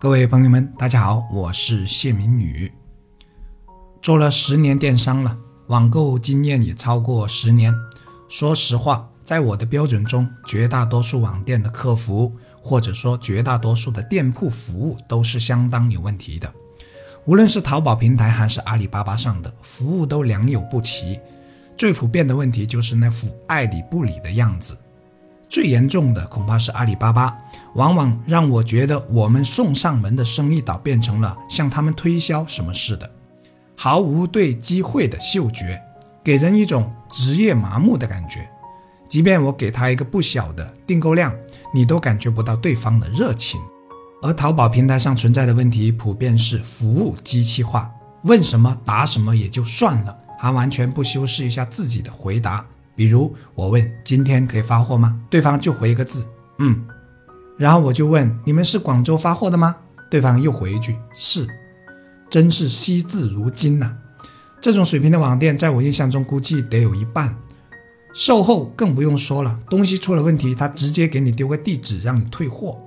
各位朋友们，大家好，我是谢明宇。做了十年电商了，网购经验也超过十年。说实话，在我的标准中，绝大多数网店的客服，或者说绝大多数的店铺服务，都是相当有问题的。无论是淘宝平台还是阿里巴巴上的服务，都良莠不齐。最普遍的问题就是那副爱理不理的样子。最严重的恐怕是阿里巴巴，往往让我觉得我们送上门的生意倒变成了向他们推销什么似的，毫无对机会的嗅觉，给人一种职业麻木的感觉。即便我给他一个不小的订购量，你都感觉不到对方的热情。而淘宝平台上存在的问题，普遍是服务机器化，问什么答什么也就算了，还完全不修饰一下自己的回答。比如我问今天可以发货吗？对方就回一个字，嗯。然后我就问你们是广州发货的吗？对方又回一句是。真是惜字如金呐！这种水平的网店，在我印象中估计得有一半。售后更不用说了，东西出了问题，他直接给你丢个地址让你退货，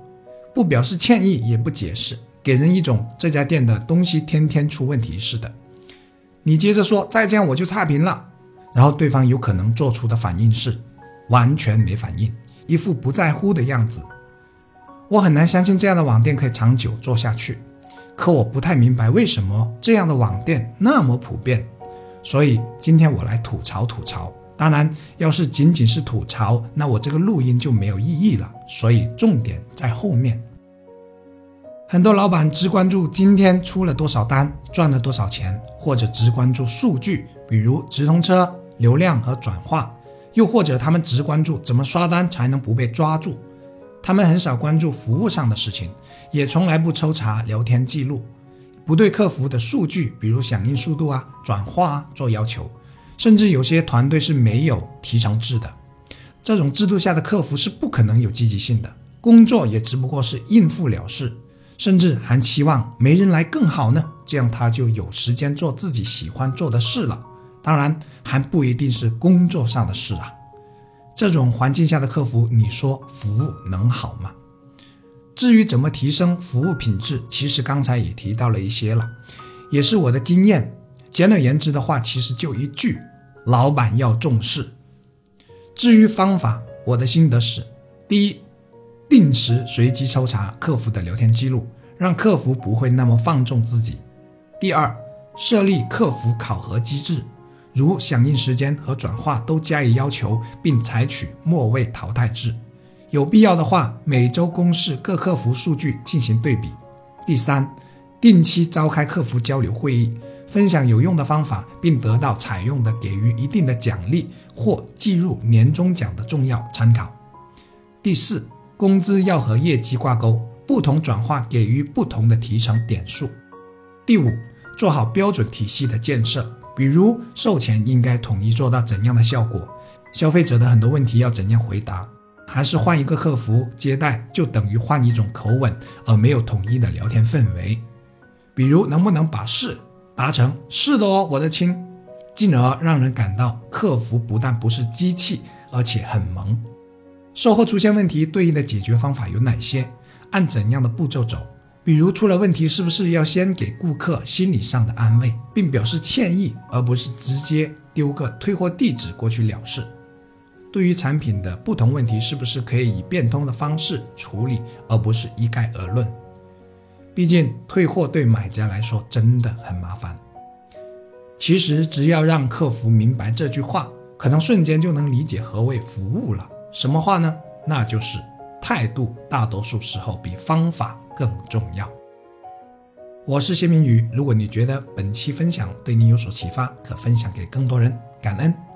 不表示歉意，也不解释，给人一种这家店的东西天天出问题似的。你接着说再这样我就差评了。然后对方有可能做出的反应是完全没反应，一副不在乎的样子。我很难相信这样的网店可以长久做下去。可我不太明白为什么这样的网店那么普遍。所以今天我来吐槽吐槽。当然，要是仅仅是吐槽，那我这个录音就没有意义了。所以重点在后面。很多老板只关注今天出了多少单，赚了多少钱，或者只关注数据，比如直通车。流量和转化，又或者他们只关注怎么刷单才能不被抓住，他们很少关注服务上的事情，也从来不抽查聊天记录，不对客服的数据，比如响应速度啊、转化啊做要求，甚至有些团队是没有提成制的，这种制度下的客服是不可能有积极性的，工作也只不过是应付了事，甚至还期望没人来更好呢，这样他就有时间做自己喜欢做的事了。当然还不一定是工作上的事啊，这种环境下的客服，你说服务能好吗？至于怎么提升服务品质，其实刚才也提到了一些了，也是我的经验。简而言之的话，其实就一句：老板要重视。至于方法，我的心得是：第一，定时随机抽查客服的聊天记录，让客服不会那么放纵自己；第二，设立客服考核机制。如响应时间和转化都加以要求，并采取末位淘汰制。有必要的话，每周公示各客服数据进行对比。第三，定期召开客服交流会议，分享有用的方法，并得到采用的给予一定的奖励或计入年终奖的重要参考。第四，工资要和业绩挂钩，不同转化给予不同的提成点数。第五，做好标准体系的建设。比如售前应该统一做到怎样的效果？消费者的很多问题要怎样回答？还是换一个客服接待就等于换一种口吻，而没有统一的聊天氛围？比如能不能把“是”达成“是的哦，我的亲”，进而让人感到客服不但不是机器，而且很萌。售后出现问题，对应的解决方法有哪些？按怎样的步骤走？比如出了问题，是不是要先给顾客心理上的安慰，并表示歉意，而不是直接丢个退货地址过去了事？对于产品的不同问题，是不是可以以变通的方式处理，而不是一概而论？毕竟退货对买家来说真的很麻烦。其实只要让客服明白这句话，可能瞬间就能理解何谓服务了。什么话呢？那就是态度，大多数时候比方法。更重要。我是谢明宇，如果你觉得本期分享对你有所启发，可分享给更多人，感恩。